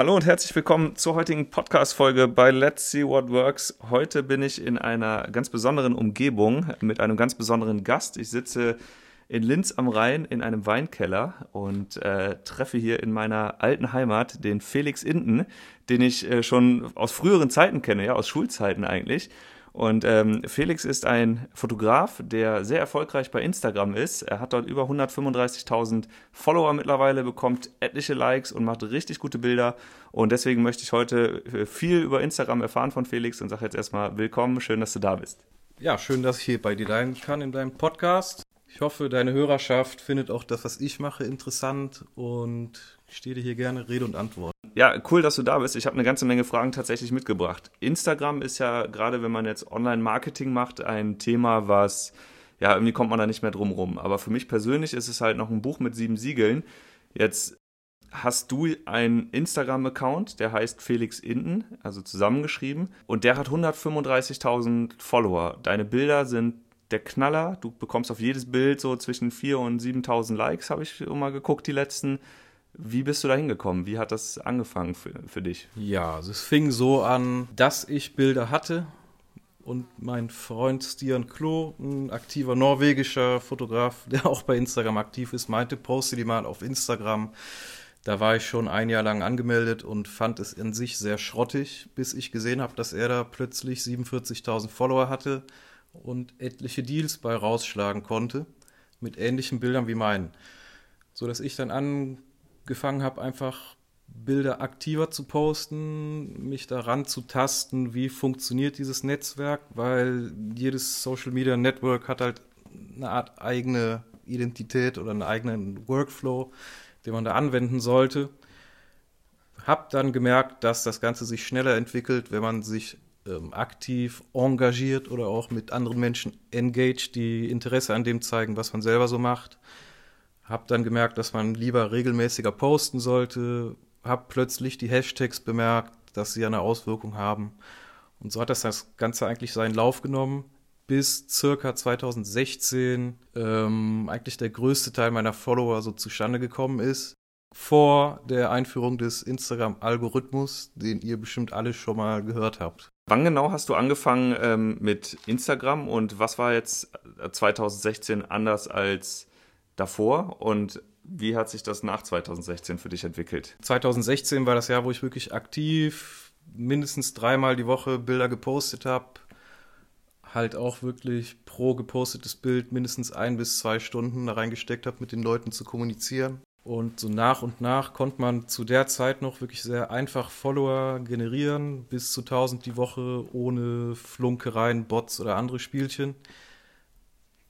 Hallo und herzlich willkommen zur heutigen Podcast-Folge bei Let's See What Works. Heute bin ich in einer ganz besonderen Umgebung mit einem ganz besonderen Gast. Ich sitze in Linz am Rhein in einem Weinkeller und äh, treffe hier in meiner alten Heimat den Felix Inden, den ich äh, schon aus früheren Zeiten kenne, ja, aus Schulzeiten eigentlich. Und ähm, Felix ist ein Fotograf, der sehr erfolgreich bei Instagram ist. Er hat dort über 135.000 Follower mittlerweile, bekommt etliche Likes und macht richtig gute Bilder. Und deswegen möchte ich heute äh, viel über Instagram erfahren von Felix und sage jetzt erstmal willkommen, schön, dass du da bist. Ja, schön, dass ich hier bei dir sein kann in deinem Podcast. Ich hoffe, deine Hörerschaft findet auch das, was ich mache, interessant und ich stehe dir hier gerne Rede und Antwort. Ja, cool, dass du da bist. Ich habe eine ganze Menge Fragen tatsächlich mitgebracht. Instagram ist ja gerade, wenn man jetzt Online-Marketing macht, ein Thema, was, ja, irgendwie kommt man da nicht mehr drum rum. Aber für mich persönlich ist es halt noch ein Buch mit sieben Siegeln. Jetzt hast du einen Instagram-Account, der heißt Felix Inden, also zusammengeschrieben, und der hat 135.000 Follower. Deine Bilder sind der Knaller. Du bekommst auf jedes Bild so zwischen 4.000 und 7.000 Likes, habe ich mal geguckt, die letzten. Wie bist du da hingekommen? Wie hat das angefangen für, für dich? Ja, also es fing so an, dass ich Bilder hatte und mein Freund Stian Klo, ein aktiver norwegischer Fotograf, der auch bei Instagram aktiv ist, meinte, poste die mal auf Instagram. Da war ich schon ein Jahr lang angemeldet und fand es in sich sehr schrottig, bis ich gesehen habe, dass er da plötzlich 47.000 Follower hatte und etliche Deals bei rausschlagen konnte mit ähnlichen Bildern wie meinen. So dass ich dann angefangen habe, einfach Bilder aktiver zu posten, mich daran zu tasten, wie funktioniert dieses Netzwerk, weil jedes Social Media Network hat halt eine Art eigene Identität oder einen eigenen Workflow, den man da anwenden sollte. Hab dann gemerkt, dass das Ganze sich schneller entwickelt, wenn man sich ähm, aktiv engagiert oder auch mit anderen Menschen engaged, die Interesse an dem zeigen, was man selber so macht. Hab dann gemerkt, dass man lieber regelmäßiger posten sollte. Hab plötzlich die Hashtags bemerkt, dass sie eine Auswirkung haben. Und so hat das das Ganze eigentlich seinen Lauf genommen, bis circa 2016 ähm, eigentlich der größte Teil meiner Follower so zustande gekommen ist. Vor der Einführung des Instagram-Algorithmus, den ihr bestimmt alle schon mal gehört habt. Wann genau hast du angefangen ähm, mit Instagram und was war jetzt 2016 anders als davor und wie hat sich das nach 2016 für dich entwickelt? 2016 war das Jahr, wo ich wirklich aktiv mindestens dreimal die Woche Bilder gepostet habe. Halt auch wirklich pro gepostetes Bild mindestens ein bis zwei Stunden da reingesteckt habe, mit den Leuten zu kommunizieren. Und so nach und nach konnte man zu der Zeit noch wirklich sehr einfach Follower generieren, bis zu 1000 die Woche ohne Flunkereien, Bots oder andere Spielchen.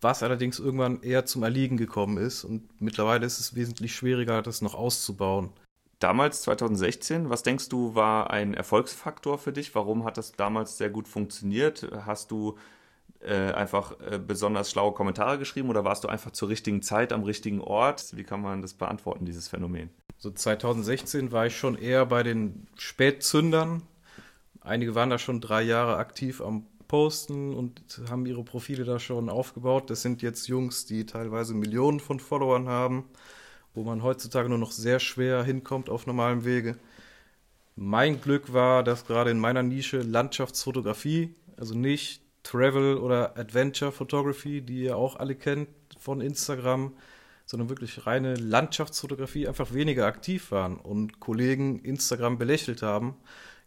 Was allerdings irgendwann eher zum Erliegen gekommen ist und mittlerweile ist es wesentlich schwieriger, das noch auszubauen. Damals, 2016, was denkst du, war ein Erfolgsfaktor für dich? Warum hat das damals sehr gut funktioniert? Hast du äh, einfach äh, besonders schlaue Kommentare geschrieben oder warst du einfach zur richtigen Zeit am richtigen Ort? Wie kann man das beantworten, dieses Phänomen? So 2016 war ich schon eher bei den Spätzündern. Einige waren da schon drei Jahre aktiv am Posten und haben ihre Profile da schon aufgebaut. Das sind jetzt Jungs, die teilweise Millionen von Followern haben, wo man heutzutage nur noch sehr schwer hinkommt auf normalem Wege. Mein Glück war, dass gerade in meiner Nische Landschaftsfotografie, also nicht Travel oder Adventure Photography, die ihr auch alle kennt von Instagram, sondern wirklich reine Landschaftsfotografie einfach weniger aktiv waren und Kollegen Instagram belächelt haben,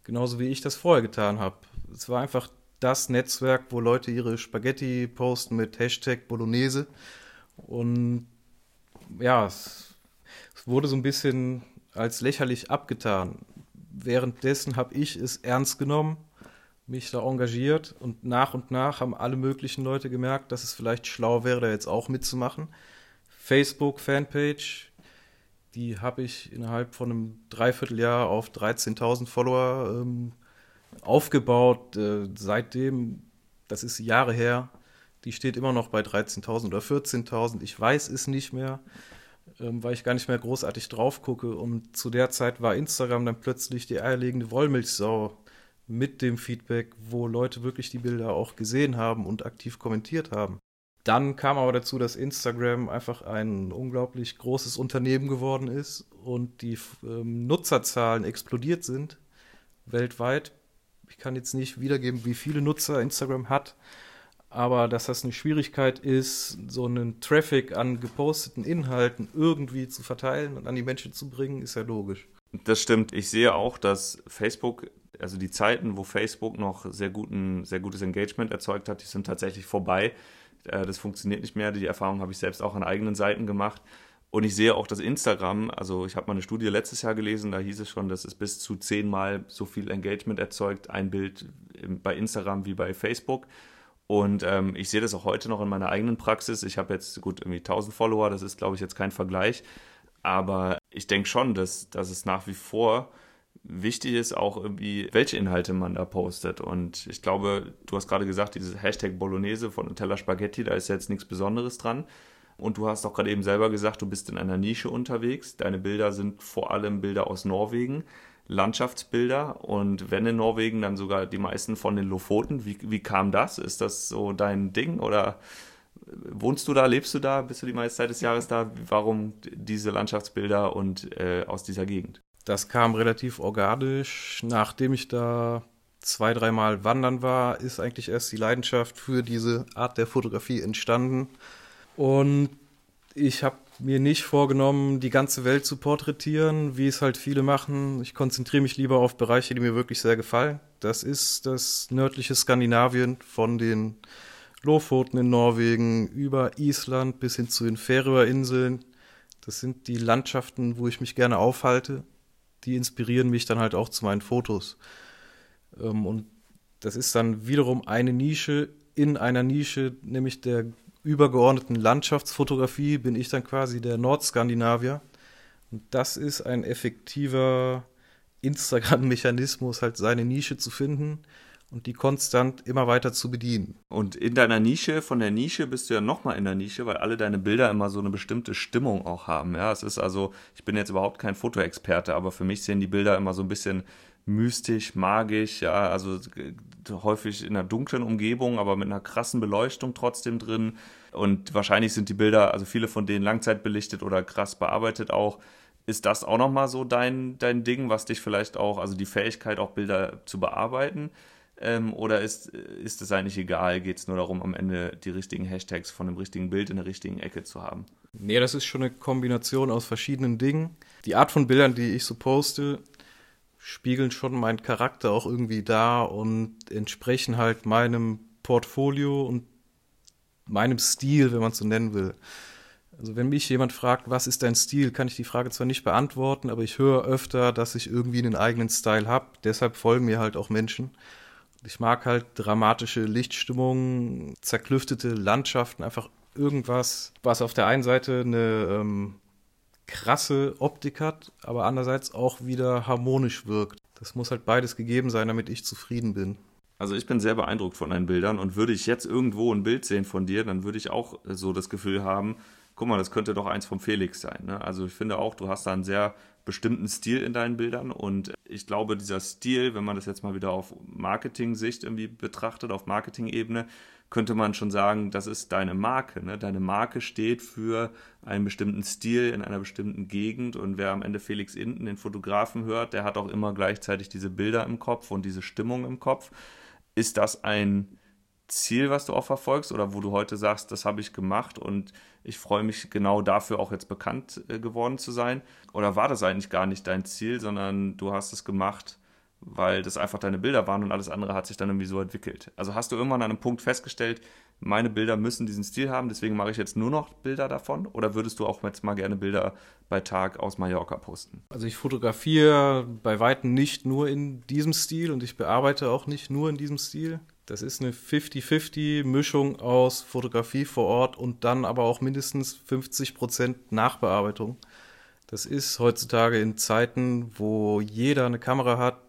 genauso wie ich das vorher getan habe. Es war einfach das Netzwerk, wo Leute ihre Spaghetti posten mit Hashtag Bolognese und ja, es, es wurde so ein bisschen als lächerlich abgetan. Währenddessen habe ich es ernst genommen mich da engagiert und nach und nach haben alle möglichen Leute gemerkt, dass es vielleicht schlau wäre, da jetzt auch mitzumachen. Facebook Fanpage, die habe ich innerhalb von einem Dreivierteljahr auf 13.000 Follower ähm, aufgebaut. Äh, seitdem, das ist Jahre her, die steht immer noch bei 13.000 oder 14.000. Ich weiß es nicht mehr, ähm, weil ich gar nicht mehr großartig drauf gucke. Und zu der Zeit war Instagram dann plötzlich die eierlegende Wollmilchsau mit dem Feedback, wo Leute wirklich die Bilder auch gesehen haben und aktiv kommentiert haben. Dann kam aber dazu, dass Instagram einfach ein unglaublich großes Unternehmen geworden ist und die ähm, Nutzerzahlen explodiert sind weltweit. Ich kann jetzt nicht wiedergeben, wie viele Nutzer Instagram hat, aber dass das eine Schwierigkeit ist, so einen Traffic an geposteten Inhalten irgendwie zu verteilen und an die Menschen zu bringen, ist ja logisch. Das stimmt. Ich sehe auch, dass Facebook, also die Zeiten, wo Facebook noch sehr, guten, sehr gutes Engagement erzeugt hat, die sind tatsächlich vorbei. Äh, das funktioniert nicht mehr. Die Erfahrung habe ich selbst auch an eigenen Seiten gemacht. Und ich sehe auch, dass Instagram, also ich habe mal eine Studie letztes Jahr gelesen, da hieß es schon, dass es bis zu zehnmal so viel Engagement erzeugt, ein Bild bei Instagram wie bei Facebook. Und ähm, ich sehe das auch heute noch in meiner eigenen Praxis. Ich habe jetzt gut irgendwie 1000 Follower, das ist, glaube ich, jetzt kein Vergleich. Aber ich denke schon, dass, dass es nach wie vor wichtig ist, auch irgendwie, welche Inhalte man da postet. Und ich glaube, du hast gerade gesagt, dieses Hashtag Bolognese von Nutella Spaghetti, da ist jetzt nichts Besonderes dran. Und du hast auch gerade eben selber gesagt, du bist in einer Nische unterwegs. Deine Bilder sind vor allem Bilder aus Norwegen, Landschaftsbilder. Und wenn in Norwegen, dann sogar die meisten von den Lofoten. Wie, wie kam das? Ist das so dein Ding oder wohnst du da, lebst du da, bist du die meiste Zeit des Jahres da? Warum diese Landschaftsbilder und äh, aus dieser Gegend? Das kam relativ organisch. Nachdem ich da zwei, dreimal wandern war, ist eigentlich erst die Leidenschaft für diese Art der Fotografie entstanden. Und ich habe mir nicht vorgenommen, die ganze Welt zu porträtieren, wie es halt viele machen. Ich konzentriere mich lieber auf Bereiche, die mir wirklich sehr gefallen. Das ist das nördliche Skandinavien von den Lofoten in Norwegen über Island bis hin zu den Färöerinseln. Das sind die Landschaften, wo ich mich gerne aufhalte die inspirieren mich dann halt auch zu meinen Fotos. Ähm, und das ist dann wiederum eine Nische in einer Nische, nämlich der übergeordneten Landschaftsfotografie, bin ich dann quasi der Nordskandinavier. Und das ist ein effektiver Instagram-Mechanismus, halt seine Nische zu finden und die konstant immer weiter zu bedienen. Und in deiner Nische, von der Nische bist du ja nochmal in der Nische, weil alle deine Bilder immer so eine bestimmte Stimmung auch haben. Ja, es ist also, ich bin jetzt überhaupt kein Fotoexperte, aber für mich sehen die Bilder immer so ein bisschen mystisch, magisch, ja, also häufig in einer dunklen Umgebung, aber mit einer krassen Beleuchtung trotzdem drin. Und wahrscheinlich sind die Bilder, also viele von denen langzeitbelichtet oder krass bearbeitet auch. Ist das auch nochmal so dein, dein Ding, was dich vielleicht auch, also die Fähigkeit, auch Bilder zu bearbeiten? Ähm, oder ist, ist es eigentlich egal? Geht es nur darum, am Ende die richtigen Hashtags von dem richtigen Bild in der richtigen Ecke zu haben? Nee, das ist schon eine Kombination aus verschiedenen Dingen. Die Art von Bildern, die ich so poste, spiegeln schon meinen Charakter auch irgendwie dar und entsprechen halt meinem Portfolio und meinem Stil, wenn man so nennen will. Also wenn mich jemand fragt, was ist dein Stil, kann ich die Frage zwar nicht beantworten, aber ich höre öfter, dass ich irgendwie einen eigenen Style habe. Deshalb folgen mir halt auch Menschen. Ich mag halt dramatische Lichtstimmungen, zerklüftete Landschaften, einfach irgendwas, was auf der einen Seite eine ähm, krasse Optik hat, aber andererseits auch wieder harmonisch wirkt. Das muss halt beides gegeben sein, damit ich zufrieden bin. Also ich bin sehr beeindruckt von deinen Bildern und würde ich jetzt irgendwo ein Bild sehen von dir, dann würde ich auch so das Gefühl haben, guck mal, das könnte doch eins vom Felix sein. Ne? Also ich finde auch, du hast da einen sehr bestimmten Stil in deinen Bildern und ich glaube, dieser Stil, wenn man das jetzt mal wieder auf Marketing-Sicht irgendwie betrachtet, auf Marketing-Ebene, könnte man schon sagen, das ist deine Marke. Ne? Deine Marke steht für einen bestimmten Stil in einer bestimmten Gegend und wer am Ende Felix Inten, den Fotografen, hört, der hat auch immer gleichzeitig diese Bilder im Kopf und diese Stimmung im Kopf. Ist das ein Ziel, was du auch verfolgst oder wo du heute sagst, das habe ich gemacht und ich freue mich genau dafür auch jetzt bekannt äh, geworden zu sein? Oder war das eigentlich gar nicht dein Ziel, sondern du hast es gemacht, weil das einfach deine Bilder waren und alles andere hat sich dann irgendwie so entwickelt? Also hast du irgendwann an einem Punkt festgestellt, meine Bilder müssen diesen Stil haben, deswegen mache ich jetzt nur noch Bilder davon? Oder würdest du auch jetzt mal gerne Bilder bei Tag aus Mallorca posten? Also ich fotografiere bei Weitem nicht nur in diesem Stil und ich bearbeite auch nicht nur in diesem Stil. Das ist eine 50-50-Mischung aus Fotografie vor Ort und dann aber auch mindestens 50% Nachbearbeitung. Das ist heutzutage in Zeiten, wo jeder eine Kamera hat,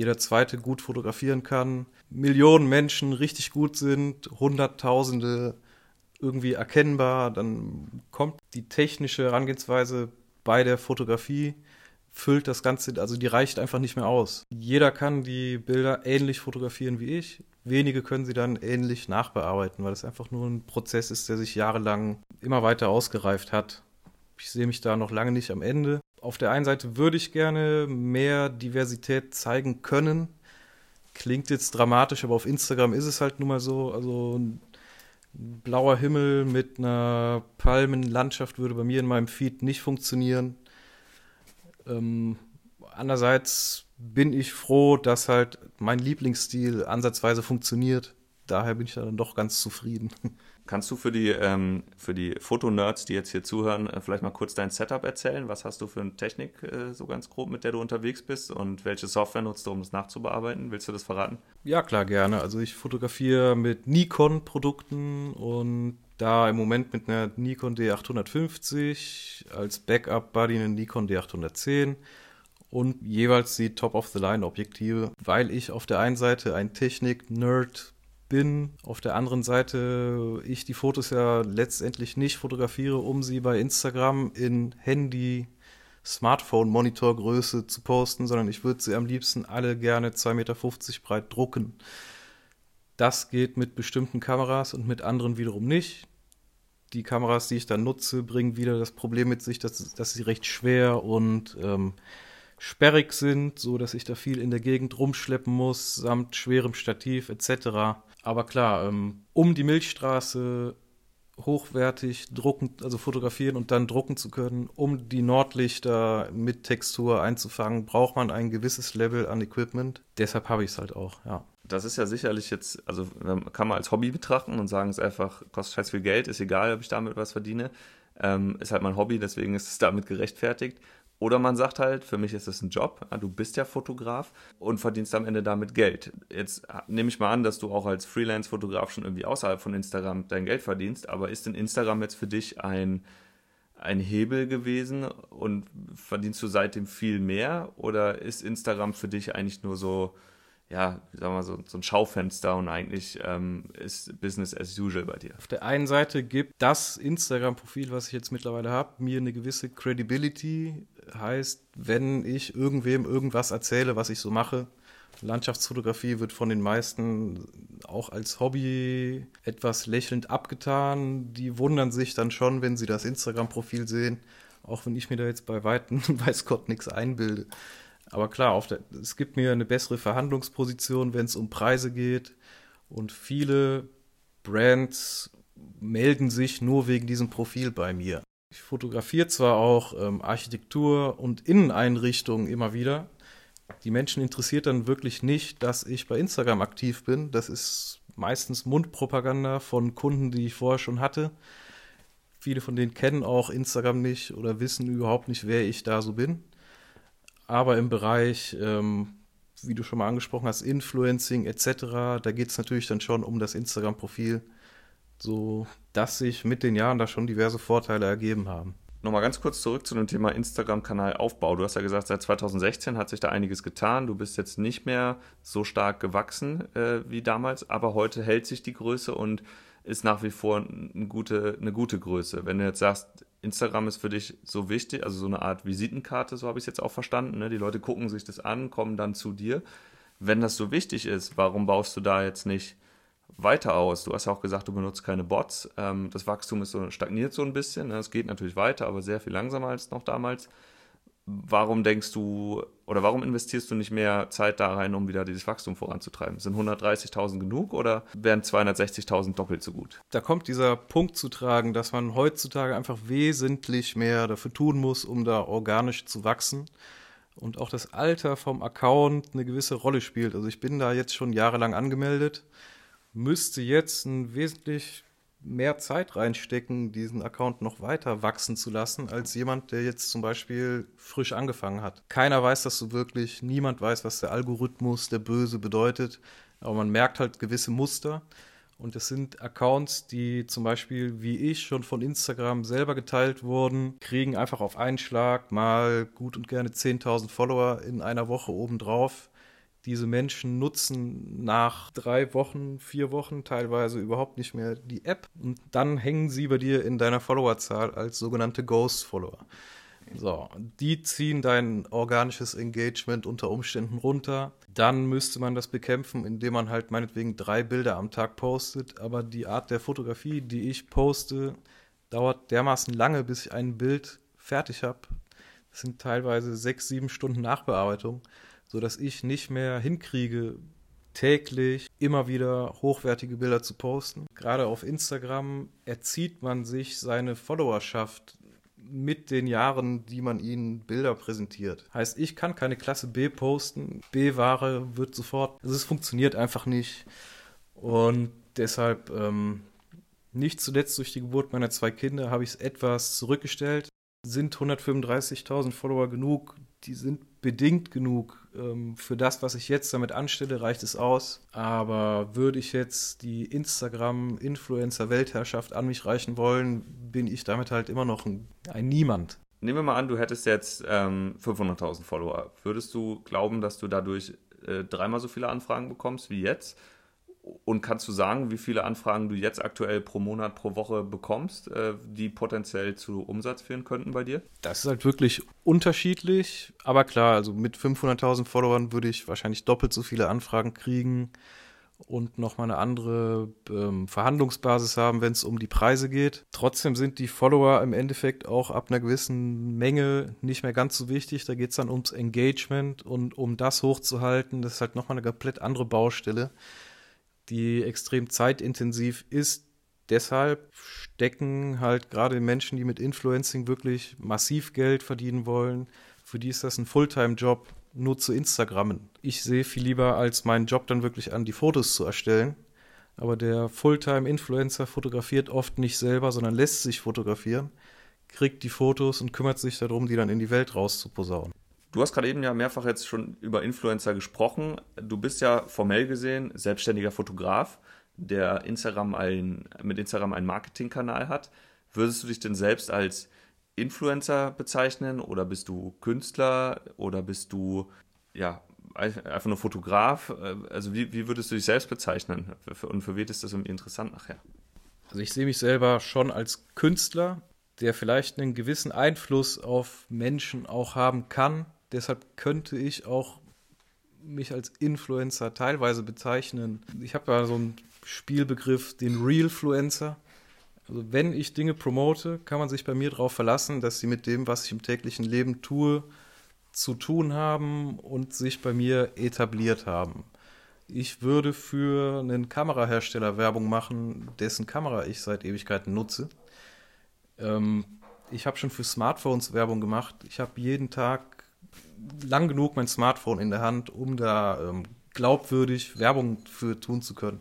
jeder zweite gut fotografieren kann, Millionen Menschen richtig gut sind, Hunderttausende irgendwie erkennbar, dann kommt die technische Herangehensweise bei der Fotografie füllt das Ganze, also die reicht einfach nicht mehr aus. Jeder kann die Bilder ähnlich fotografieren wie ich wenige können sie dann ähnlich nachbearbeiten, weil es einfach nur ein Prozess ist, der sich jahrelang immer weiter ausgereift hat. Ich sehe mich da noch lange nicht am Ende. Auf der einen Seite würde ich gerne mehr Diversität zeigen können. Klingt jetzt dramatisch, aber auf Instagram ist es halt nun mal so. Also ein blauer Himmel mit einer Palmenlandschaft würde bei mir in meinem Feed nicht funktionieren. Ähm, andererseits bin ich froh, dass halt mein Lieblingsstil ansatzweise funktioniert. Daher bin ich dann doch ganz zufrieden. Kannst du für die, ähm, für die Fotonerds, die jetzt hier zuhören, äh, vielleicht mal kurz dein Setup erzählen? Was hast du für eine Technik äh, so ganz grob, mit der du unterwegs bist und welche Software nutzt du, um das nachzubearbeiten? Willst du das verraten? Ja, klar, gerne. Also ich fotografiere mit Nikon-Produkten und da im Moment mit einer Nikon D850, als Backup-Buddy eine Nikon D810 und jeweils die Top-of-the-Line-Objektive, weil ich auf der einen Seite ein Technik-Nerd bin, auf der anderen Seite ich die Fotos ja letztendlich nicht fotografiere, um sie bei Instagram in Handy, Smartphone-Monitorgröße zu posten, sondern ich würde sie am liebsten alle gerne 2,50 Meter breit drucken. Das geht mit bestimmten Kameras und mit anderen wiederum nicht. Die Kameras, die ich dann nutze, bringen wieder das Problem mit sich, dass, dass sie recht schwer und ähm, sperrig sind, so dass ich da viel in der Gegend rumschleppen muss, samt schwerem Stativ etc. Aber klar, ähm, um die Milchstraße hochwertig drucken, also fotografieren und dann drucken zu können, um die Nordlichter mit Textur einzufangen, braucht man ein gewisses Level an Equipment. Deshalb habe ich es halt auch, ja. Das ist ja sicherlich jetzt, also kann man als Hobby betrachten und sagen, es einfach kostet scheiß viel Geld, ist egal, ob ich damit was verdiene. Ähm, ist halt mein Hobby, deswegen ist es damit gerechtfertigt. Oder man sagt halt, für mich ist es ein Job, du bist ja Fotograf und verdienst am Ende damit Geld. Jetzt nehme ich mal an, dass du auch als Freelance-Fotograf schon irgendwie außerhalb von Instagram dein Geld verdienst, aber ist denn Instagram jetzt für dich ein, ein Hebel gewesen und verdienst du seitdem viel mehr oder ist Instagram für dich eigentlich nur so, ja, sagen wir so, so ein Schaufenster und eigentlich ähm, ist Business as usual bei dir. Auf der einen Seite gibt das Instagram-Profil, was ich jetzt mittlerweile habe, mir eine gewisse Credibility. Heißt, wenn ich irgendwem irgendwas erzähle, was ich so mache, Landschaftsfotografie wird von den meisten auch als Hobby etwas lächelnd abgetan. Die wundern sich dann schon, wenn sie das Instagram-Profil sehen, auch wenn ich mir da jetzt bei Weitem, weiß Gott, nichts einbilde. Aber klar, der, es gibt mir eine bessere Verhandlungsposition, wenn es um Preise geht. Und viele Brands melden sich nur wegen diesem Profil bei mir. Ich fotografiere zwar auch ähm, Architektur und Inneneinrichtungen immer wieder. Die Menschen interessiert dann wirklich nicht, dass ich bei Instagram aktiv bin. Das ist meistens Mundpropaganda von Kunden, die ich vorher schon hatte. Viele von denen kennen auch Instagram nicht oder wissen überhaupt nicht, wer ich da so bin aber im Bereich, ähm, wie du schon mal angesprochen hast, Influencing etc., da geht es natürlich dann schon um das Instagram-Profil, so dass sich mit den Jahren da schon diverse Vorteile ergeben haben. Nochmal ganz kurz zurück zu dem Thema Instagram-Kanalaufbau. Du hast ja gesagt, seit 2016 hat sich da einiges getan. Du bist jetzt nicht mehr so stark gewachsen äh, wie damals, aber heute hält sich die Größe und ist nach wie vor eine gute, eine gute Größe. Wenn du jetzt sagst, Instagram ist für dich so wichtig, also so eine Art Visitenkarte, so habe ich es jetzt auch verstanden. Ne? Die Leute gucken sich das an, kommen dann zu dir. Wenn das so wichtig ist, warum baust du da jetzt nicht weiter aus? Du hast ja auch gesagt, du benutzt keine Bots. Ähm, das Wachstum ist so, stagniert so ein bisschen. Ne? Es geht natürlich weiter, aber sehr viel langsamer als noch damals warum denkst du oder warum investierst du nicht mehr Zeit da rein, um wieder dieses Wachstum voranzutreiben? Sind 130.000 genug oder wären 260.000 doppelt so gut? Da kommt dieser Punkt zu tragen, dass man heutzutage einfach wesentlich mehr dafür tun muss, um da organisch zu wachsen. Und auch das Alter vom Account eine gewisse Rolle spielt. Also ich bin da jetzt schon jahrelang angemeldet, müsste jetzt ein wesentlich mehr Zeit reinstecken, diesen Account noch weiter wachsen zu lassen, als jemand, der jetzt zum Beispiel frisch angefangen hat. Keiner weiß das so wirklich, niemand weiß, was der Algorithmus, der Böse bedeutet, aber man merkt halt gewisse Muster. Und es sind Accounts, die zum Beispiel, wie ich, schon von Instagram selber geteilt wurden, kriegen einfach auf einen Schlag mal gut und gerne 10.000 Follower in einer Woche obendrauf diese Menschen nutzen nach drei Wochen, vier Wochen teilweise überhaupt nicht mehr die App und dann hängen sie bei dir in deiner Followerzahl als sogenannte Ghost-Follower. So, die ziehen dein organisches Engagement unter Umständen runter. Dann müsste man das bekämpfen, indem man halt meinetwegen drei Bilder am Tag postet. Aber die Art der Fotografie, die ich poste, dauert dermaßen lange, bis ich ein Bild fertig habe. Das sind teilweise sechs, sieben Stunden Nachbearbeitung, sodass ich nicht mehr hinkriege, täglich immer wieder hochwertige Bilder zu posten. Gerade auf Instagram erzieht man sich seine Followerschaft mit den Jahren, die man ihnen Bilder präsentiert. Heißt, ich kann keine Klasse B posten. B-Ware wird sofort, also es funktioniert einfach nicht. Und deshalb, ähm, nicht zuletzt durch die Geburt meiner zwei Kinder, habe ich es etwas zurückgestellt. Sind 135.000 Follower genug? Die sind bedingt genug. Ähm, für das, was ich jetzt damit anstelle, reicht es aus. Aber würde ich jetzt die Instagram-Influencer-Weltherrschaft an mich reichen wollen, bin ich damit halt immer noch ein, ein Niemand. Nehmen wir mal an, du hättest jetzt ähm, 500.000 Follower. Würdest du glauben, dass du dadurch äh, dreimal so viele Anfragen bekommst wie jetzt? Und kannst du sagen, wie viele Anfragen du jetzt aktuell pro Monat, pro Woche bekommst, äh, die potenziell zu Umsatz führen könnten bei dir? Das ist halt wirklich unterschiedlich. Aber klar, also mit 500.000 Followern würde ich wahrscheinlich doppelt so viele Anfragen kriegen und nochmal eine andere ähm, Verhandlungsbasis haben, wenn es um die Preise geht. Trotzdem sind die Follower im Endeffekt auch ab einer gewissen Menge nicht mehr ganz so wichtig. Da geht es dann ums Engagement und um das hochzuhalten. Das ist halt nochmal eine komplett andere Baustelle die extrem zeitintensiv ist. Deshalb stecken halt gerade Menschen, die mit Influencing wirklich massiv Geld verdienen wollen, für die ist das ein Fulltime-Job, nur zu Instagrammen. Ich sehe viel lieber als meinen Job dann wirklich an, die Fotos zu erstellen. Aber der Fulltime-Influencer fotografiert oft nicht selber, sondern lässt sich fotografieren, kriegt die Fotos und kümmert sich darum, die dann in die Welt rauszuposaunen. Du hast gerade eben ja mehrfach jetzt schon über Influencer gesprochen. Du bist ja formell gesehen selbstständiger Fotograf, der Instagram ein, mit Instagram einen Marketingkanal hat. Würdest du dich denn selbst als Influencer bezeichnen oder bist du Künstler oder bist du ja einfach nur Fotograf? Also wie, wie würdest du dich selbst bezeichnen und für wen ist das irgendwie interessant nachher? Also ich sehe mich selber schon als Künstler, der vielleicht einen gewissen Einfluss auf Menschen auch haben kann, Deshalb könnte ich auch mich als Influencer teilweise bezeichnen. Ich habe ja so einen Spielbegriff, den Realfluencer. Also wenn ich Dinge promote, kann man sich bei mir darauf verlassen, dass sie mit dem, was ich im täglichen Leben tue, zu tun haben und sich bei mir etabliert haben. Ich würde für einen Kamerahersteller Werbung machen, dessen Kamera ich seit Ewigkeiten nutze. Ähm, ich habe schon für Smartphones Werbung gemacht. Ich habe jeden Tag lang genug mein Smartphone in der Hand, um da ähm, glaubwürdig Werbung für tun zu können.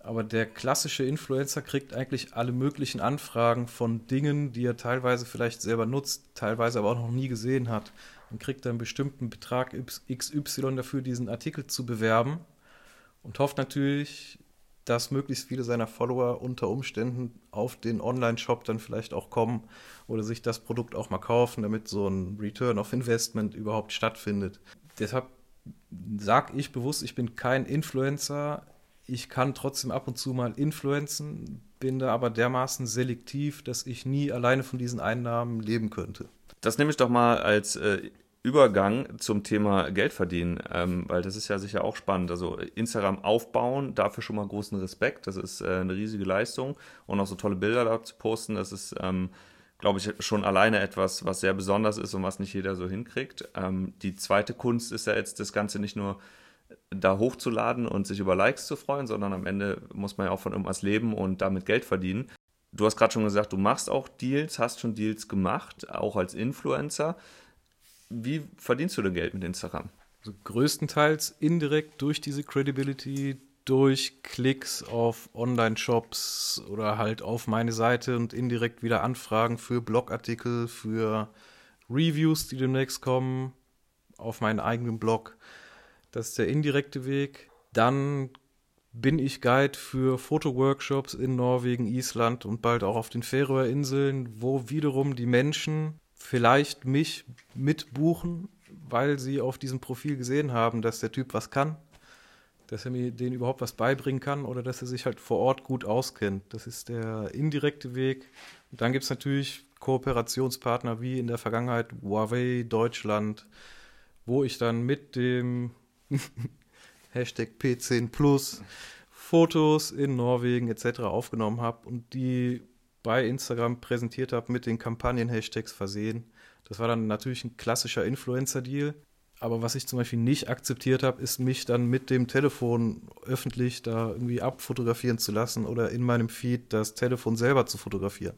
Aber der klassische Influencer kriegt eigentlich alle möglichen Anfragen von Dingen, die er teilweise vielleicht selber nutzt, teilweise aber auch noch nie gesehen hat. Und kriegt einen bestimmten Betrag XY dafür, diesen Artikel zu bewerben und hofft natürlich, dass möglichst viele seiner Follower unter Umständen auf den Online-Shop dann vielleicht auch kommen oder sich das Produkt auch mal kaufen, damit so ein Return of Investment überhaupt stattfindet. Deshalb sage ich bewusst, ich bin kein Influencer. Ich kann trotzdem ab und zu mal influenzen, bin da aber dermaßen selektiv, dass ich nie alleine von diesen Einnahmen leben könnte. Das nehme ich doch mal als äh, Übergang zum Thema Geld verdienen, ähm, weil das ist ja sicher auch spannend. Also Instagram aufbauen, dafür schon mal großen Respekt. Das ist äh, eine riesige Leistung und auch so tolle Bilder da zu posten, das ist, ähm, glaube ich, schon alleine etwas, was sehr besonders ist und was nicht jeder so hinkriegt. Ähm, die zweite Kunst ist ja jetzt das Ganze nicht nur da hochzuladen und sich über Likes zu freuen, sondern am Ende muss man ja auch von irgendwas leben und damit Geld verdienen. Du hast gerade schon gesagt, du machst auch Deals, hast schon Deals gemacht, auch als Influencer wie verdienst du denn Geld mit Instagram? Also größtenteils indirekt durch diese Credibility, durch Klicks auf Online-Shops oder halt auf meine Seite und indirekt wieder Anfragen für Blogartikel, für Reviews, die demnächst kommen, auf meinen eigenen Blog. Das ist der indirekte Weg. Dann bin ich Guide für Fotoworkshops in Norwegen, Island und bald auch auf den Färöerinseln, wo wiederum die Menschen vielleicht mich mitbuchen, weil sie auf diesem Profil gesehen haben, dass der Typ was kann, dass er mir den überhaupt was beibringen kann oder dass er sich halt vor Ort gut auskennt. Das ist der indirekte Weg. Und dann gibt es natürlich Kooperationspartner wie in der Vergangenheit Huawei Deutschland, wo ich dann mit dem Hashtag P10 Plus Fotos in Norwegen etc. aufgenommen habe und die bei Instagram präsentiert habe mit den Kampagnen-Hashtags versehen. Das war dann natürlich ein klassischer Influencer-Deal. Aber was ich zum Beispiel nicht akzeptiert habe, ist mich dann mit dem Telefon öffentlich da irgendwie abfotografieren zu lassen oder in meinem Feed das Telefon selber zu fotografieren.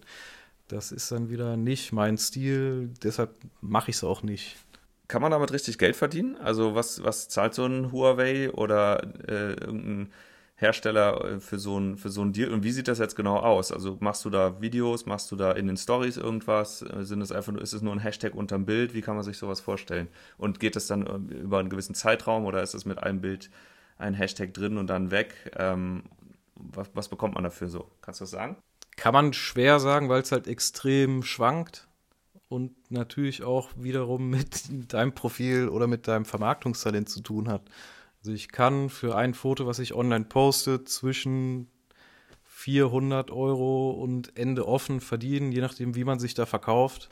Das ist dann wieder nicht mein Stil, deshalb mache ich es auch nicht. Kann man damit richtig Geld verdienen? Also was, was zahlt so ein Huawei oder äh, irgendein Hersteller äh, für so ein für so ein Deal und wie sieht das jetzt genau aus? Also machst du da Videos, machst du da in den Stories irgendwas? Äh, sind es einfach nur ist es nur ein Hashtag unterm Bild? Wie kann man sich sowas vorstellen? Und geht es dann äh, über einen gewissen Zeitraum oder ist es mit einem Bild ein Hashtag drin und dann weg? Ähm, was, was bekommt man dafür so? Kannst du das sagen? Kann man schwer sagen, weil es halt extrem schwankt und natürlich auch wiederum mit deinem Profil oder mit deinem Vermarktungstalent zu tun hat. Also ich kann für ein Foto, was ich online poste, zwischen 400 Euro und Ende offen verdienen, je nachdem, wie man sich da verkauft.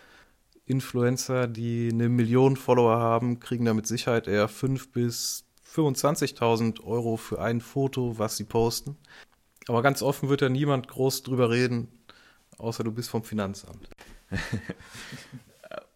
Influencer, die eine Million Follower haben, kriegen da mit Sicherheit eher 5.000 bis 25.000 Euro für ein Foto, was sie posten. Aber ganz offen wird da niemand groß drüber reden, außer du bist vom Finanzamt.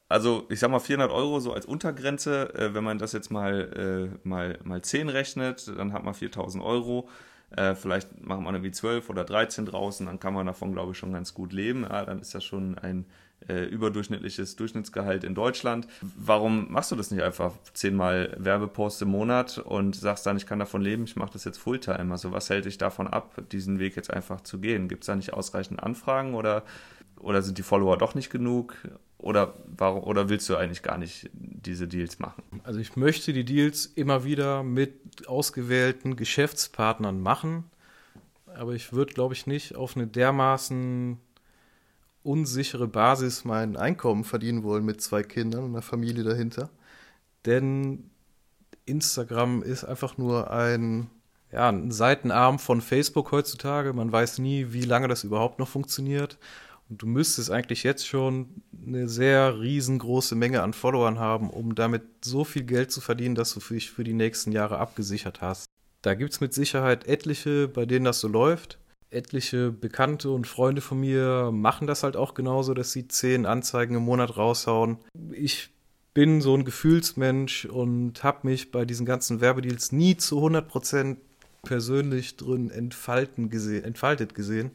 also ich sag mal 400 Euro so als Untergrenze, äh, wenn man das jetzt mal, äh, mal, mal 10 rechnet, dann hat man 4000 Euro. Äh, vielleicht machen wir irgendwie 12 oder 13 draußen, dann kann man davon, glaube ich, schon ganz gut leben. Ja, dann ist das schon ein äh, überdurchschnittliches Durchschnittsgehalt in Deutschland. Warum machst du das nicht einfach zehnmal Werbepost im Monat und sagst dann, ich kann davon leben, ich mache das jetzt Fulltime? Also was hält dich davon ab, diesen Weg jetzt einfach zu gehen? Gibt es da nicht ausreichend Anfragen oder, oder sind die Follower doch nicht genug? Oder, warum, oder willst du eigentlich gar nicht diese Deals machen? Also ich möchte die Deals immer wieder mit ausgewählten Geschäftspartnern machen, aber ich würde, glaube ich, nicht auf eine dermaßen unsichere Basis mein Einkommen verdienen wollen mit zwei Kindern und einer Familie dahinter. Denn Instagram ist einfach nur ein, ja, ein Seitenarm von Facebook heutzutage. Man weiß nie, wie lange das überhaupt noch funktioniert. Und du müsstest eigentlich jetzt schon eine sehr riesengroße Menge an Followern haben, um damit so viel Geld zu verdienen, dass du dich für die nächsten Jahre abgesichert hast. Da gibt es mit Sicherheit etliche, bei denen das so läuft. Etliche Bekannte und Freunde von mir machen das halt auch genauso, dass sie zehn Anzeigen im Monat raushauen. Ich bin so ein Gefühlsmensch und habe mich bei diesen ganzen Werbedeals nie zu 100% persönlich drin entfalten gesehen, entfaltet gesehen.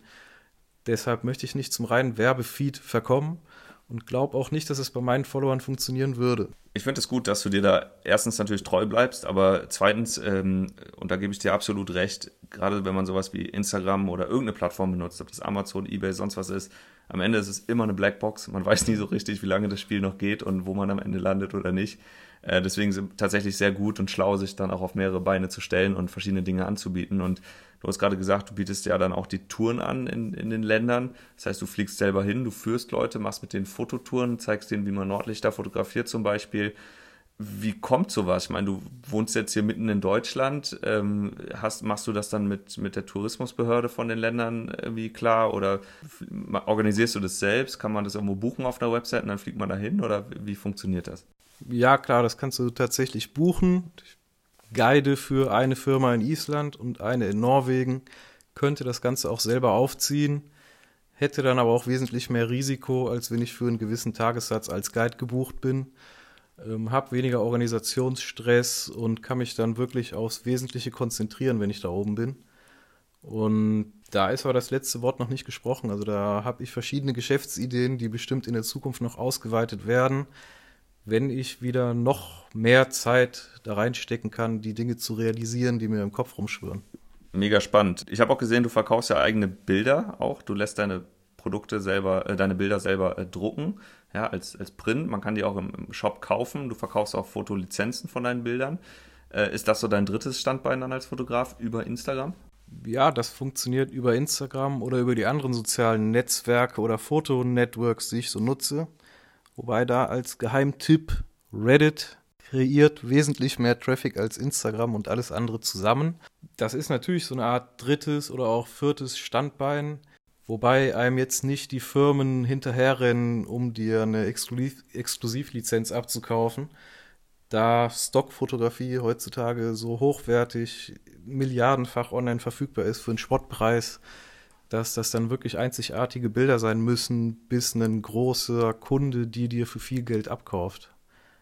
Deshalb möchte ich nicht zum reinen Werbefeed verkommen und glaube auch nicht, dass es bei meinen Followern funktionieren würde. Ich finde es gut, dass du dir da erstens natürlich treu bleibst, aber zweitens, ähm, und da gebe ich dir absolut recht, gerade wenn man sowas wie Instagram oder irgendeine Plattform benutzt, ob das Amazon, eBay, sonst was ist, am Ende ist es immer eine Blackbox. Man weiß nie so richtig, wie lange das Spiel noch geht und wo man am Ende landet oder nicht. Äh, deswegen sind tatsächlich sehr gut und schlau, sich dann auch auf mehrere Beine zu stellen und verschiedene Dinge anzubieten. Und du hast gerade gesagt, du bietest ja dann auch die Touren an in, in den Ländern. Das heißt, du fliegst selber hin, du führst Leute, machst mit den Fototouren, zeigst denen, wie man Nordlichter fotografiert zum Beispiel. Wie kommt sowas? Ich meine, du wohnst jetzt hier mitten in Deutschland. Ähm, hast, machst du das dann mit, mit der Tourismusbehörde von den Ländern irgendwie klar? Oder organisierst du das selbst? Kann man das irgendwo buchen auf der Website und dann fliegt man da hin? Oder wie funktioniert das? Ja, klar, das kannst du tatsächlich buchen. Ich guide für eine Firma in Island und eine in Norwegen, könnte das Ganze auch selber aufziehen, hätte dann aber auch wesentlich mehr Risiko, als wenn ich für einen gewissen Tagessatz als Guide gebucht bin. Ähm, habe weniger Organisationsstress und kann mich dann wirklich aufs Wesentliche konzentrieren, wenn ich da oben bin. Und da ist aber das letzte Wort noch nicht gesprochen. Also da habe ich verschiedene Geschäftsideen, die bestimmt in der Zukunft noch ausgeweitet werden wenn ich wieder noch mehr Zeit da reinstecken kann, die Dinge zu realisieren, die mir im Kopf rumschwirren. Mega spannend. Ich habe auch gesehen, du verkaufst ja eigene Bilder auch. Du lässt deine Produkte selber, äh, deine Bilder selber äh, drucken, ja, als, als Print. Man kann die auch im, im Shop kaufen. Du verkaufst auch Fotolizenzen von deinen Bildern. Äh, ist das so dein drittes Standbein dann als Fotograf über Instagram? Ja, das funktioniert über Instagram oder über die anderen sozialen Netzwerke oder Fotonetworks, die ich so nutze. Wobei da als Geheimtipp Reddit kreiert wesentlich mehr Traffic als Instagram und alles andere zusammen. Das ist natürlich so eine Art drittes oder auch viertes Standbein, Wobei einem jetzt nicht die Firmen hinterherrennen, um dir eine Exklusiv Exklusivlizenz abzukaufen, da Stockfotografie heutzutage so hochwertig, milliardenfach online verfügbar ist für einen Spottpreis, dass das dann wirklich einzigartige Bilder sein müssen, bis ein großer Kunde die dir für viel Geld abkauft.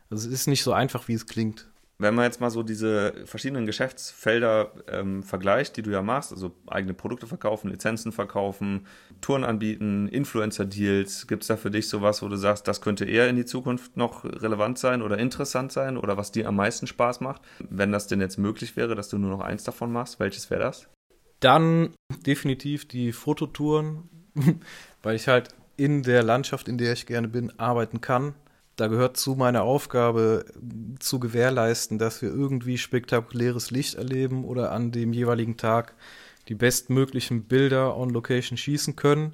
Also es ist nicht so einfach, wie es klingt. Wenn man jetzt mal so diese verschiedenen Geschäftsfelder ähm, vergleicht, die du ja machst, also eigene Produkte verkaufen, Lizenzen verkaufen, Touren anbieten, Influencer-Deals, gibt es da für dich sowas, wo du sagst, das könnte eher in die Zukunft noch relevant sein oder interessant sein oder was dir am meisten Spaß macht? Wenn das denn jetzt möglich wäre, dass du nur noch eins davon machst, welches wäre das? Dann definitiv die Fototouren, weil ich halt in der Landschaft, in der ich gerne bin, arbeiten kann da gehört zu meiner Aufgabe zu gewährleisten, dass wir irgendwie spektakuläres Licht erleben oder an dem jeweiligen Tag die bestmöglichen Bilder on Location schießen können.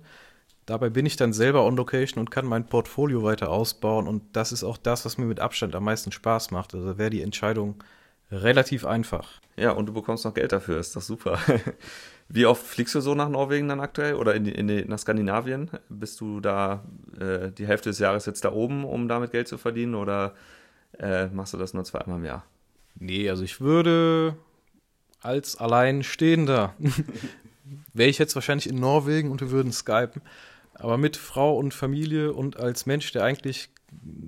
Dabei bin ich dann selber on Location und kann mein Portfolio weiter ausbauen und das ist auch das, was mir mit Abstand am meisten Spaß macht. Also wäre die Entscheidung relativ einfach. Ja, und du bekommst noch Geld dafür, ist doch super. Wie oft fliegst du so nach Norwegen dann aktuell oder in in nach Skandinavien? Bist du da äh, die Hälfte des Jahres jetzt da oben, um damit Geld zu verdienen oder äh, machst du das nur zweimal im Jahr? Nee, also ich würde als Alleinstehender wäre ich jetzt wahrscheinlich in Norwegen und wir würden skypen. Aber mit Frau und Familie und als Mensch, der eigentlich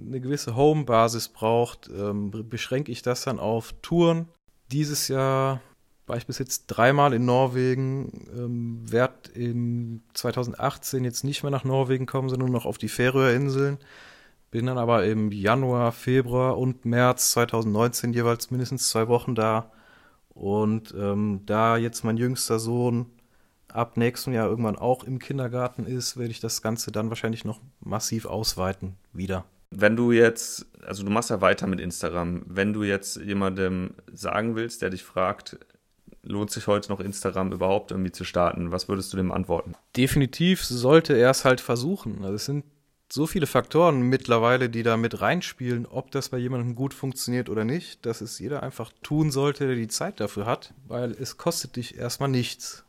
eine gewisse Home-Basis braucht, ähm, beschränke ich das dann auf Touren. Dieses Jahr war ich bis jetzt dreimal in Norwegen, ähm, werde in 2018 jetzt nicht mehr nach Norwegen kommen, sondern nur noch auf die Färöerinseln. Bin dann aber im Januar, Februar und März 2019 jeweils mindestens zwei Wochen da. Und ähm, da jetzt mein jüngster Sohn ab nächstem Jahr irgendwann auch im Kindergarten ist, werde ich das Ganze dann wahrscheinlich noch massiv ausweiten wieder. Wenn du jetzt, also du machst ja weiter mit Instagram, wenn du jetzt jemandem sagen willst, der dich fragt, lohnt sich heute noch Instagram überhaupt irgendwie zu starten? Was würdest du dem antworten? Definitiv sollte er es halt versuchen. Also es sind so viele Faktoren mittlerweile, die da mit reinspielen, ob das bei jemandem gut funktioniert oder nicht, dass es jeder einfach tun sollte, der die Zeit dafür hat, weil es kostet dich erstmal nichts.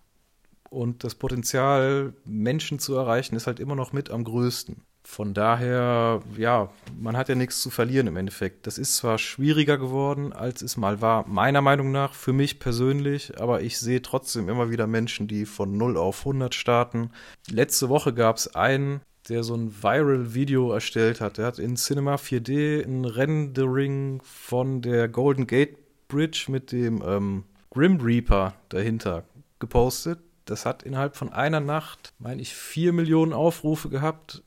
Und das Potenzial, Menschen zu erreichen, ist halt immer noch mit am größten. Von daher, ja, man hat ja nichts zu verlieren im Endeffekt. Das ist zwar schwieriger geworden, als es mal war, meiner Meinung nach, für mich persönlich, aber ich sehe trotzdem immer wieder Menschen, die von 0 auf 100 starten. Letzte Woche gab es einen, der so ein Viral-Video erstellt hat. Der hat in Cinema 4D ein Rendering von der Golden Gate Bridge mit dem ähm, Grim Reaper dahinter gepostet. Das hat innerhalb von einer Nacht, meine ich, 4 Millionen Aufrufe gehabt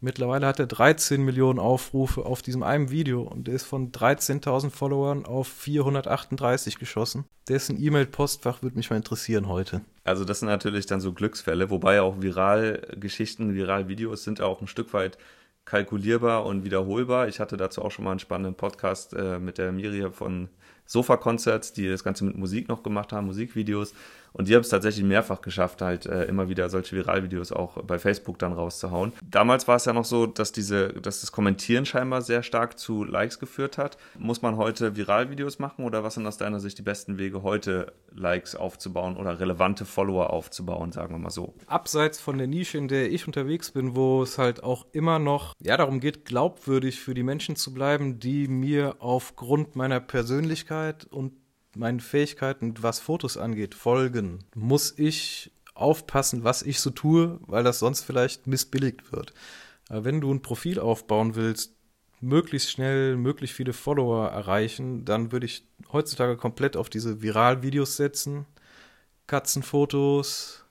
Mittlerweile hat er 13 Millionen Aufrufe auf diesem einen Video und der ist von 13.000 Followern auf 438 geschossen. Dessen E-Mail-Postfach würde mich mal interessieren heute. Also das sind natürlich dann so Glücksfälle, wobei auch Viral-Geschichten, Viral-Videos sind auch ein Stück weit kalkulierbar und wiederholbar. Ich hatte dazu auch schon mal einen spannenden Podcast äh, mit der Miriam von Sofa Concerts, die das Ganze mit Musik noch gemacht haben, Musikvideos. Und die haben es tatsächlich mehrfach geschafft, halt äh, immer wieder solche Viralvideos auch bei Facebook dann rauszuhauen. Damals war es ja noch so, dass diese, dass das Kommentieren scheinbar sehr stark zu Likes geführt hat. Muss man heute Viralvideos machen oder was sind aus deiner Sicht die besten Wege, heute Likes aufzubauen oder relevante Follower aufzubauen, sagen wir mal so? Abseits von der Nische, in der ich unterwegs bin, wo es halt auch immer noch ja darum geht, glaubwürdig für die Menschen zu bleiben, die mir aufgrund meiner Persönlichkeit und meinen Fähigkeiten, was Fotos angeht, folgen, muss ich aufpassen, was ich so tue, weil das sonst vielleicht missbilligt wird. Aber wenn du ein Profil aufbauen willst, möglichst schnell, möglichst viele Follower erreichen, dann würde ich heutzutage komplett auf diese Viral-Videos setzen. Katzenfotos,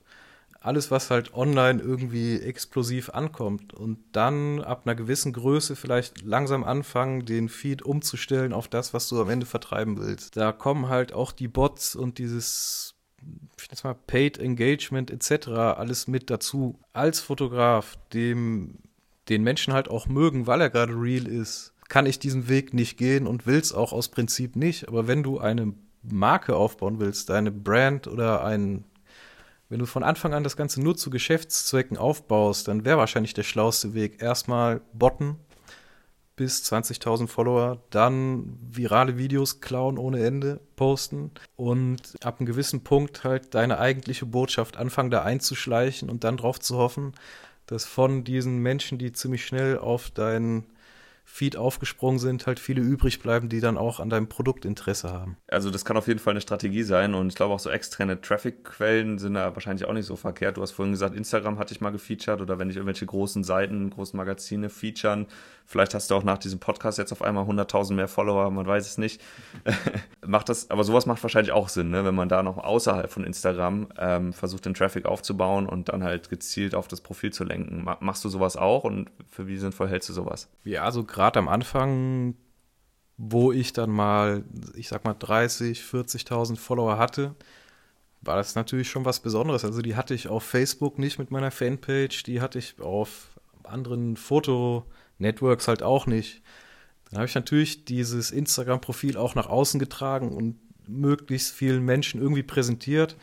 alles, was halt online irgendwie explosiv ankommt und dann ab einer gewissen Größe vielleicht langsam anfangen, den Feed umzustellen auf das, was du am Ende vertreiben willst. Da kommen halt auch die Bots und dieses ich nenne mal Paid Engagement etc. alles mit dazu. Als Fotograf, dem den Menschen halt auch mögen, weil er gerade real ist, kann ich diesen Weg nicht gehen und will es auch aus Prinzip nicht. Aber wenn du eine Marke aufbauen willst, deine Brand oder ein wenn du von Anfang an das Ganze nur zu Geschäftszwecken aufbaust, dann wäre wahrscheinlich der schlauste Weg erstmal botten bis 20.000 Follower, dann virale Videos klauen ohne Ende, posten und ab einem gewissen Punkt halt deine eigentliche Botschaft anfangen da einzuschleichen und dann drauf zu hoffen, dass von diesen Menschen, die ziemlich schnell auf deinen Feed aufgesprungen sind, halt viele übrig bleiben, die dann auch an deinem Produkt Interesse haben. Also das kann auf jeden Fall eine Strategie sein und ich glaube auch so externe Traffic-Quellen sind da wahrscheinlich auch nicht so verkehrt. Du hast vorhin gesagt, Instagram hatte ich mal gefeatured oder wenn ich irgendwelche großen Seiten, großen Magazine featuren, Vielleicht hast du auch nach diesem Podcast jetzt auf einmal 100.000 mehr Follower, man weiß es nicht. macht das, aber sowas macht wahrscheinlich auch Sinn, ne? wenn man da noch außerhalb von Instagram ähm, versucht, den Traffic aufzubauen und dann halt gezielt auf das Profil zu lenken. Machst du sowas auch und für wie sinnvoll hältst du sowas? Ja, also gerade am Anfang, wo ich dann mal, ich sag mal 30, 40.000 Follower hatte, war das natürlich schon was Besonderes. Also die hatte ich auf Facebook nicht mit meiner Fanpage, die hatte ich auf anderen Foto- Networks halt auch nicht. Dann habe ich natürlich dieses Instagram-Profil auch nach außen getragen und möglichst vielen Menschen irgendwie präsentiert.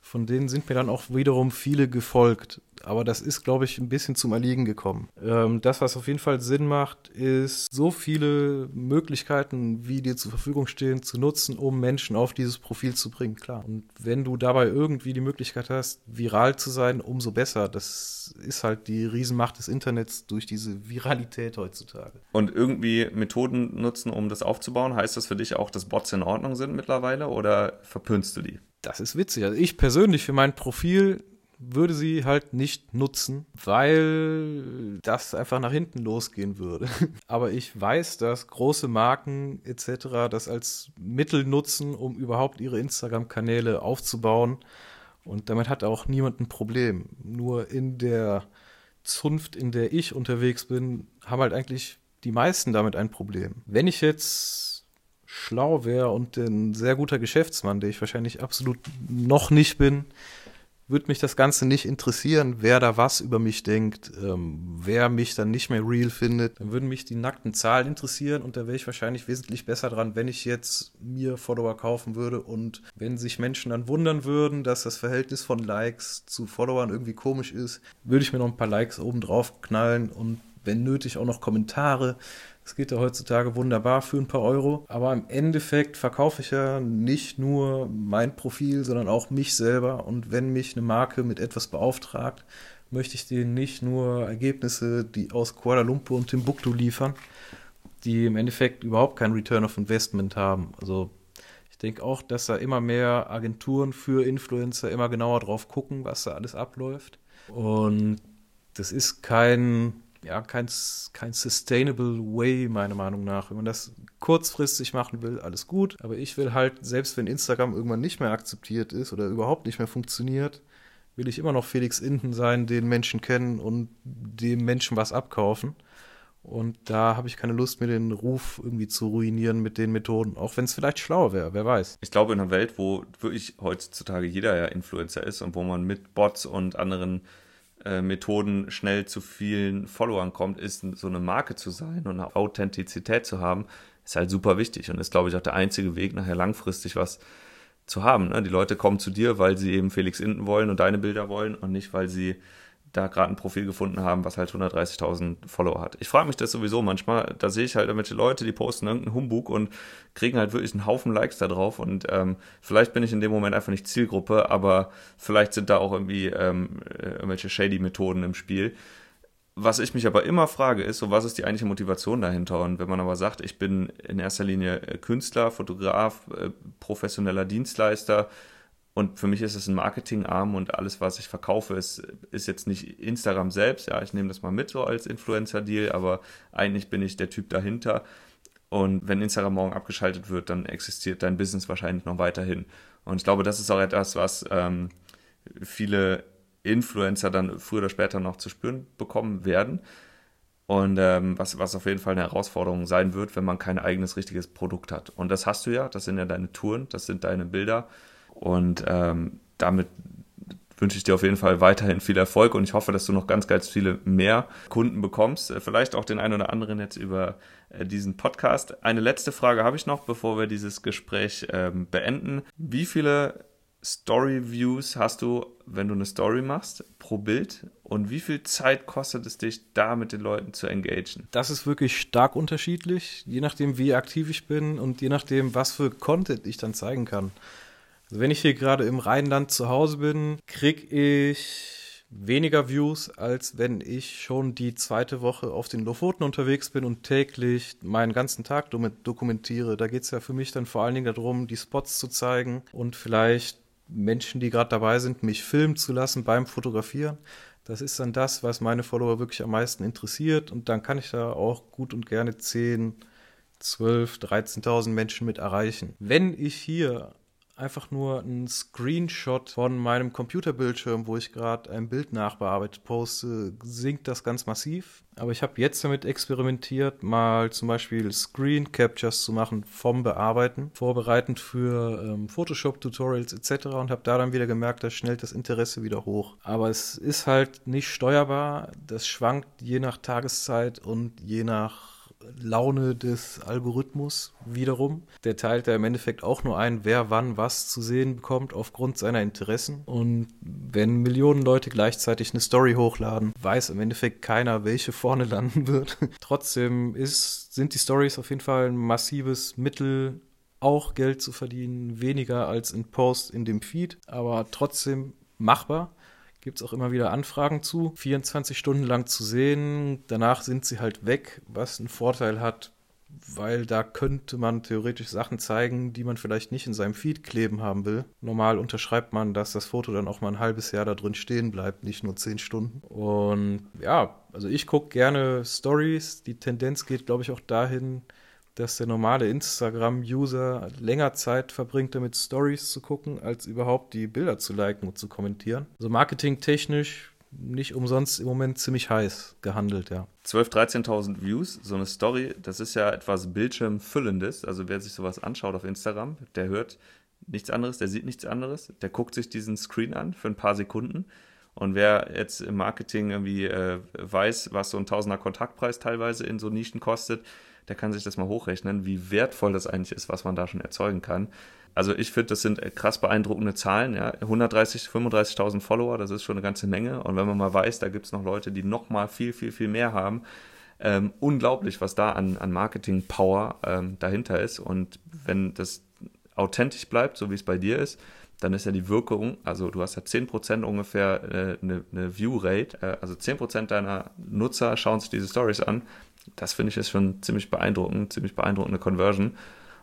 Von denen sind mir dann auch wiederum viele gefolgt aber das ist, glaube ich, ein bisschen zum Erliegen gekommen. Ähm, das, was auf jeden Fall Sinn macht, ist, so viele Möglichkeiten, wie dir zur Verfügung stehen, zu nutzen, um Menschen auf dieses Profil zu bringen, klar. Und wenn du dabei irgendwie die Möglichkeit hast, viral zu sein, umso besser. Das ist halt die Riesenmacht des Internets durch diese Viralität heutzutage. Und irgendwie Methoden nutzen, um das aufzubauen, heißt das für dich auch, dass Bots in Ordnung sind mittlerweile oder verpönst du die? Das ist witzig. Also ich persönlich für mein Profil würde sie halt nicht nutzen, weil das einfach nach hinten losgehen würde. Aber ich weiß, dass große Marken etc. das als Mittel nutzen, um überhaupt ihre Instagram-Kanäle aufzubauen. Und damit hat auch niemand ein Problem. Nur in der Zunft, in der ich unterwegs bin, haben halt eigentlich die meisten damit ein Problem. Wenn ich jetzt schlau wäre und ein sehr guter Geschäftsmann, der ich wahrscheinlich absolut noch nicht bin, würde mich das Ganze nicht interessieren, wer da was über mich denkt, ähm, wer mich dann nicht mehr real findet. Dann würden mich die nackten Zahlen interessieren und da wäre ich wahrscheinlich wesentlich besser dran, wenn ich jetzt mir Follower kaufen würde und wenn sich Menschen dann wundern würden, dass das Verhältnis von Likes zu Followern irgendwie komisch ist, würde ich mir noch ein paar Likes oben drauf knallen und wenn nötig auch noch Kommentare. Das geht ja heutzutage wunderbar für ein paar Euro. Aber im Endeffekt verkaufe ich ja nicht nur mein Profil, sondern auch mich selber. Und wenn mich eine Marke mit etwas beauftragt, möchte ich denen nicht nur Ergebnisse, die aus Kuala Lumpur und Timbuktu liefern, die im Endeffekt überhaupt kein Return of Investment haben. Also ich denke auch, dass da immer mehr Agenturen für Influencer immer genauer drauf gucken, was da alles abläuft. Und das ist kein ja, kein, kein sustainable way, meiner Meinung nach. Wenn man das kurzfristig machen will, alles gut. Aber ich will halt, selbst wenn Instagram irgendwann nicht mehr akzeptiert ist oder überhaupt nicht mehr funktioniert, will ich immer noch Felix Inden sein, den Menschen kennen und dem Menschen was abkaufen. Und da habe ich keine Lust, mir den Ruf irgendwie zu ruinieren mit den Methoden, auch wenn es vielleicht schlauer wäre, wer weiß. Ich glaube, in einer Welt, wo wirklich heutzutage jeder ja Influencer ist und wo man mit Bots und anderen äh, Methoden schnell zu vielen Followern kommt, ist so eine Marke zu sein und eine Authentizität zu haben, ist halt super wichtig und ist, glaube ich, auch der einzige Weg, nachher langfristig was zu haben. Ne? Die Leute kommen zu dir, weil sie eben Felix Inden wollen und deine Bilder wollen und nicht, weil sie da gerade ein Profil gefunden haben, was halt 130.000 Follower hat. Ich frage mich das sowieso manchmal, da sehe ich halt irgendwelche Leute, die posten irgendeinen Humbug und kriegen halt wirklich einen Haufen Likes da drauf und ähm, vielleicht bin ich in dem Moment einfach nicht Zielgruppe, aber vielleicht sind da auch irgendwie ähm, irgendwelche shady Methoden im Spiel. Was ich mich aber immer frage, ist, so was ist die eigentliche Motivation dahinter? Und wenn man aber sagt, ich bin in erster Linie äh, Künstler, Fotograf, äh, professioneller Dienstleister, und für mich ist es ein Marketingarm und alles, was ich verkaufe, ist, ist jetzt nicht Instagram selbst. Ja, ich nehme das mal mit so als Influencer-Deal, aber eigentlich bin ich der Typ dahinter. Und wenn Instagram morgen abgeschaltet wird, dann existiert dein Business wahrscheinlich noch weiterhin. Und ich glaube, das ist auch etwas, was ähm, viele Influencer dann früher oder später noch zu spüren bekommen werden. Und ähm, was, was auf jeden Fall eine Herausforderung sein wird, wenn man kein eigenes richtiges Produkt hat. Und das hast du ja, das sind ja deine Touren, das sind deine Bilder. Und ähm, damit wünsche ich dir auf jeden Fall weiterhin viel Erfolg und ich hoffe, dass du noch ganz, ganz viele mehr Kunden bekommst. Äh, vielleicht auch den einen oder anderen jetzt über äh, diesen Podcast. Eine letzte Frage habe ich noch, bevor wir dieses Gespräch ähm, beenden. Wie viele Story-Views hast du, wenn du eine Story machst, pro Bild? Und wie viel Zeit kostet es dich, da mit den Leuten zu engagieren? Das ist wirklich stark unterschiedlich, je nachdem, wie aktiv ich bin und je nachdem, was für Content ich dann zeigen kann. Also wenn ich hier gerade im Rheinland zu Hause bin, kriege ich weniger Views, als wenn ich schon die zweite Woche auf den Lofoten unterwegs bin und täglich meinen ganzen Tag damit dokumentiere. Da geht es ja für mich dann vor allen Dingen darum, die Spots zu zeigen und vielleicht Menschen, die gerade dabei sind, mich filmen zu lassen beim Fotografieren. Das ist dann das, was meine Follower wirklich am meisten interessiert. Und dann kann ich da auch gut und gerne 10, 12, 13.000 Menschen mit erreichen. Wenn ich hier einfach nur ein Screenshot von meinem Computerbildschirm, wo ich gerade ein Bild nachbearbeitet poste, sinkt das ganz massiv. Aber ich habe jetzt damit experimentiert, mal zum Beispiel Screen Captures zu machen vom Bearbeiten, vorbereitend für ähm, Photoshop-Tutorials etc. und habe da dann wieder gemerkt, da schnellt das Interesse wieder hoch. Aber es ist halt nicht steuerbar. Das schwankt je nach Tageszeit und je nach Laune des Algorithmus wiederum. Der teilt da im Endeffekt auch nur ein, wer wann was zu sehen bekommt aufgrund seiner Interessen. Und wenn Millionen Leute gleichzeitig eine Story hochladen, weiß im Endeffekt keiner, welche vorne landen wird. Trotzdem ist, sind die Stories auf jeden Fall ein massives Mittel, auch Geld zu verdienen, weniger als in Post in dem Feed, aber trotzdem machbar gibt es auch immer wieder Anfragen zu. 24 Stunden lang zu sehen, danach sind sie halt weg, was einen Vorteil hat, weil da könnte man theoretisch Sachen zeigen, die man vielleicht nicht in seinem Feed kleben haben will. Normal unterschreibt man, dass das Foto dann auch mal ein halbes Jahr da drin stehen bleibt, nicht nur 10 Stunden. Und ja, also ich gucke gerne Stories. Die Tendenz geht, glaube ich, auch dahin, dass der normale Instagram-User länger Zeit verbringt, damit Stories zu gucken, als überhaupt die Bilder zu liken und zu kommentieren. Also marketingtechnisch nicht umsonst im Moment ziemlich heiß gehandelt, ja. 12.000, 13.000 Views, so eine Story, das ist ja etwas Bildschirmfüllendes. Also wer sich sowas anschaut auf Instagram, der hört nichts anderes, der sieht nichts anderes, der guckt sich diesen Screen an für ein paar Sekunden. Und wer jetzt im Marketing irgendwie äh, weiß, was so ein Tausender Kontaktpreis teilweise in so Nischen kostet, der kann sich das mal hochrechnen, wie wertvoll das eigentlich ist, was man da schon erzeugen kann. Also ich finde, das sind krass beeindruckende Zahlen. Ja. 130, 35.000 Follower, das ist schon eine ganze Menge. Und wenn man mal weiß, da gibt es noch Leute, die noch mal viel, viel, viel mehr haben. Ähm, unglaublich, was da an, an Marketing-Power ähm, dahinter ist. Und wenn das authentisch bleibt, so wie es bei dir ist, dann ist ja die Wirkung, also du hast ja 10% ungefähr äh, eine, eine View-Rate, äh, also 10% deiner Nutzer schauen sich diese Stories an das finde ich ist schon ziemlich beeindruckend, ziemlich beeindruckende Conversion.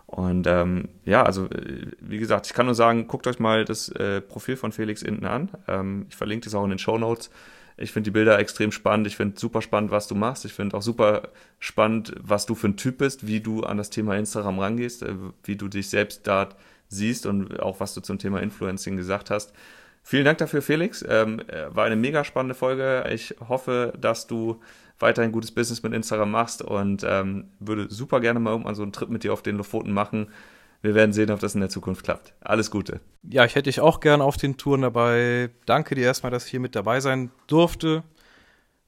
Und ähm, ja, also äh, wie gesagt, ich kann nur sagen, guckt euch mal das äh, Profil von Felix Inten an. Ähm, ich verlinke das auch in den Show Notes. Ich finde die Bilder extrem spannend. Ich finde super spannend, was du machst. Ich finde auch super spannend, was du für ein Typ bist, wie du an das Thema Instagram rangehst, äh, wie du dich selbst da siehst und auch was du zum Thema Influencing gesagt hast. Vielen Dank dafür, Felix. Ähm, äh, war eine mega spannende Folge. Ich hoffe, dass du weiterhin gutes Business mit Instagram machst und ähm, würde super gerne mal irgendwann so einen Trip mit dir auf den Lofoten machen. Wir werden sehen, ob das in der Zukunft klappt. Alles Gute. Ja, ich hätte dich auch gerne auf den Touren dabei. Danke dir erstmal, dass ich hier mit dabei sein durfte.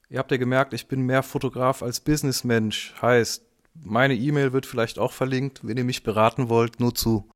Ihr habt ja gemerkt, ich bin mehr Fotograf als Businessmensch. Heißt, meine E-Mail wird vielleicht auch verlinkt, wenn ihr mich beraten wollt, nur zu.